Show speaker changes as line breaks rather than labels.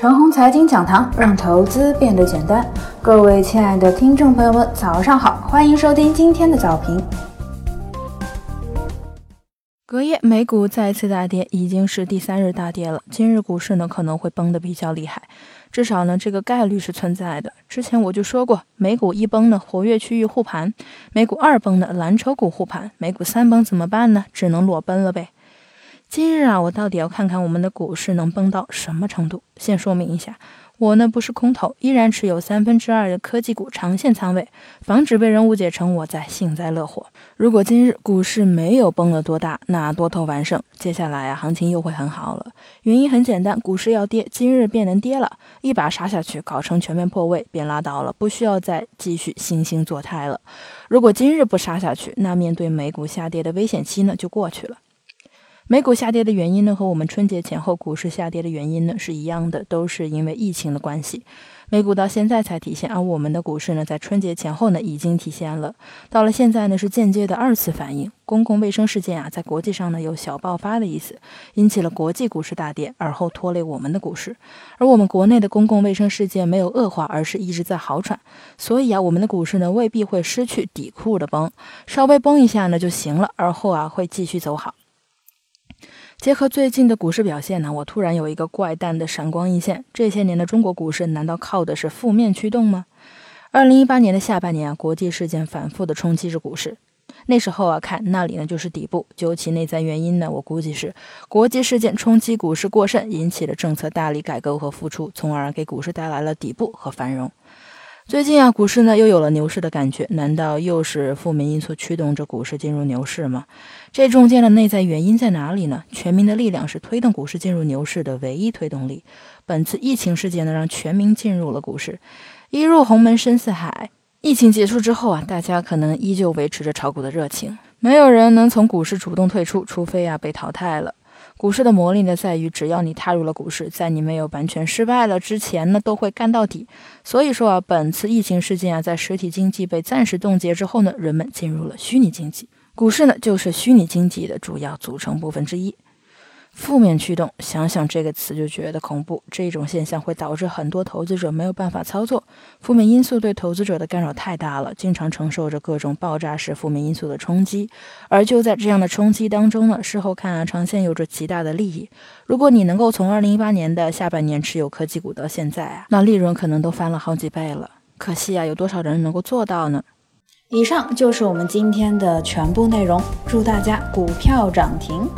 陈红财经讲堂，让投资变得简单。各位亲爱的听众朋友们，早上好，欢迎收听今天的早评。
隔夜美股再次大跌，已经是第三日大跌了。今日股市呢可能会崩得比较厉害，至少呢这个概率是存在的。之前我就说过，美股一崩呢，活跃区域护盘；美股二崩呢，蓝筹股护盘；美股三崩怎么办呢？只能裸奔了呗。今日啊，我到底要看看我们的股市能崩到什么程度？先说明一下，我呢不是空头，依然持有三分之二的科技股长线仓位，防止被人误解成我在幸灾乐祸。如果今日股市没有崩了多大，那多头完胜，接下来啊行情又会很好了。原因很简单，股市要跌，今日便能跌了，一把杀下去，搞成全面破位便拉倒了，不需要再继续惺惺作态了。如果今日不杀下去，那面对美股下跌的危险期呢就过去了。美股下跌的原因呢，和我们春节前后股市下跌的原因呢是一样的，都是因为疫情的关系。美股到现在才体现，而我们的股市呢，在春节前后呢已经体现了。到了现在呢，是间接的二次反应。公共卫生事件啊，在国际上呢有小爆发的意思，引起了国际股市大跌，而后拖累我们的股市。而我们国内的公共卫生事件没有恶化，而是一直在好转。所以啊，我们的股市呢未必会失去底库的崩，稍微崩一下呢就行了，而后啊会继续走好。结合最近的股市表现呢，我突然有一个怪诞的闪光一现：这些年的中国股市难道靠的是负面驱动吗？二零一八年的下半年啊，国际事件反复的冲击着股市，那时候啊，看那里呢就是底部。究其内在原因呢，我估计是国际事件冲击股市过甚，引起了政策大力改革和复出，从而给股市带来了底部和繁荣。最近啊，股市呢又有了牛市的感觉，难道又是负面因素驱动着股市进入牛市吗？这中间的内在原因在哪里呢？全民的力量是推动股市进入牛市的唯一推动力。本次疫情事件呢，让全民进入了股市，一入鸿门深似海。疫情结束之后啊，大家可能依旧维持着炒股的热情，没有人能从股市主动退出，除非啊被淘汰了。股市的魔力呢，在于只要你踏入了股市，在你没有完全失败了之前呢，都会干到底。所以说啊，本次疫情事件啊，在实体经济被暂时冻结之后呢，人们进入了虚拟经济，股市呢就是虚拟经济的主要组成部分之一。负面驱动，想想这个词就觉得恐怖。这种现象会导致很多投资者没有办法操作，负面因素对投资者的干扰太大了，经常承受着各种爆炸式负面因素的冲击。而就在这样的冲击当中呢，事后看啊，长线有着极大的利益。如果你能够从二零一八年的下半年持有科技股到现在啊，那利润可能都翻了好几倍了。可惜啊，有多少人能够做到呢？
以上就是我们今天的全部内容，祝大家股票涨停。